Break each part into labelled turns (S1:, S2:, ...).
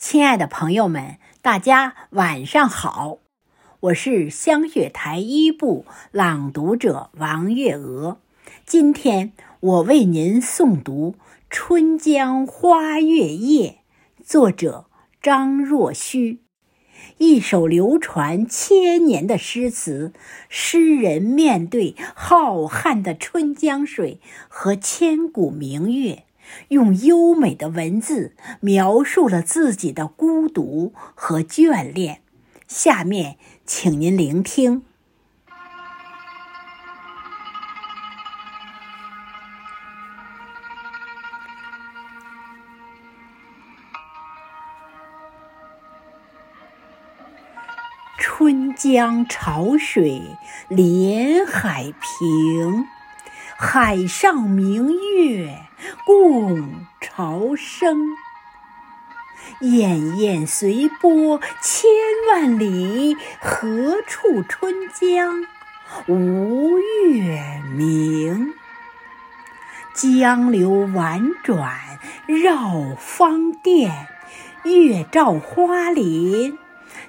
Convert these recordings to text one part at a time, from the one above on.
S1: 亲爱的朋友们，大家晚上好！我是香雪台一部朗读者王月娥。今天我为您诵读《春江花月夜》，作者张若虚。一首流传千年的诗词，诗人面对浩瀚的春江水和千古明月。用优美的文字描述了自己的孤独和眷恋。下面，请您聆听《春江潮水连海平》。海上明月共潮生，滟滟随波千万里，何处春江无月明？江流婉转绕芳甸，月照花林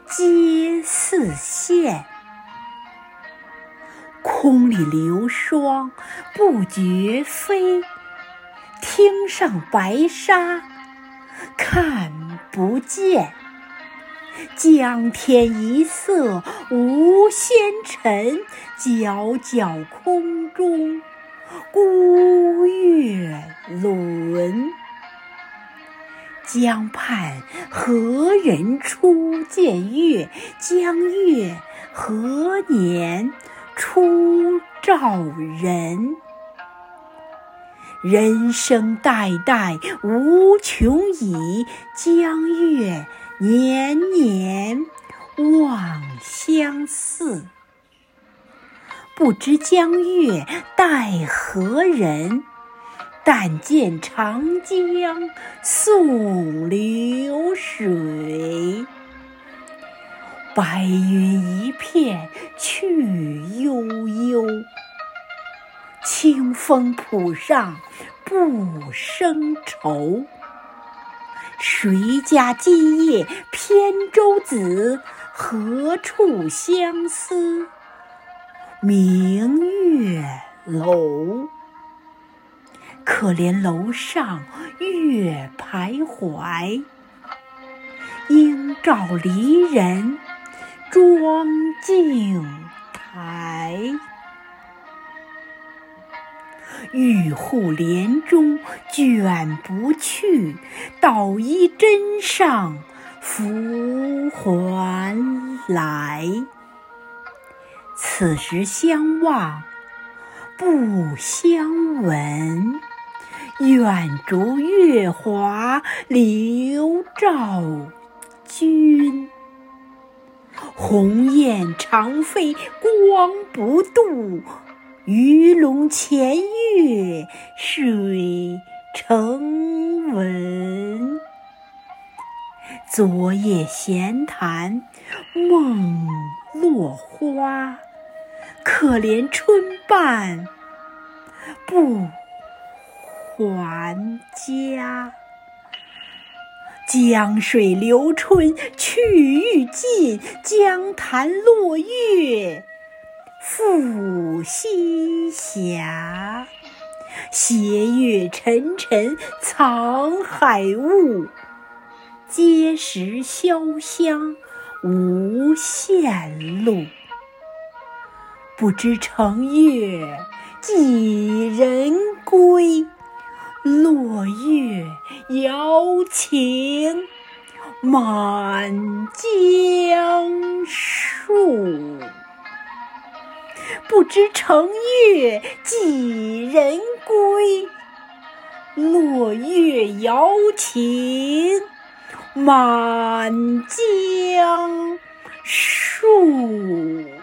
S1: 皆似霰。空里流霜不觉飞，汀上白沙看不见。江天一色无纤尘，皎皎空中孤月轮。江畔何人初见月？江月何年？初照人，人生代代无穷已，江月年年望相似。不知江月待何人？但见长江送流水。白云清风浦上不胜愁。谁家今夜扁舟子？何处相思明月楼？可怜楼上月徘徊，应照离人。妆镜玉户帘中卷不去，捣衣砧上拂还来。此时相望不相闻，愿逐月华流照君。鸿雁长飞光不度，鱼龙潜跃水成文。昨夜闲谈梦落花，可怜春半不还家。江水流春去欲尽，江潭落月复西斜。斜月沉沉藏海雾，碣石潇湘无限路。不知乘月几人归？落月摇情满江树，不知乘月几人归？落月摇情满江树。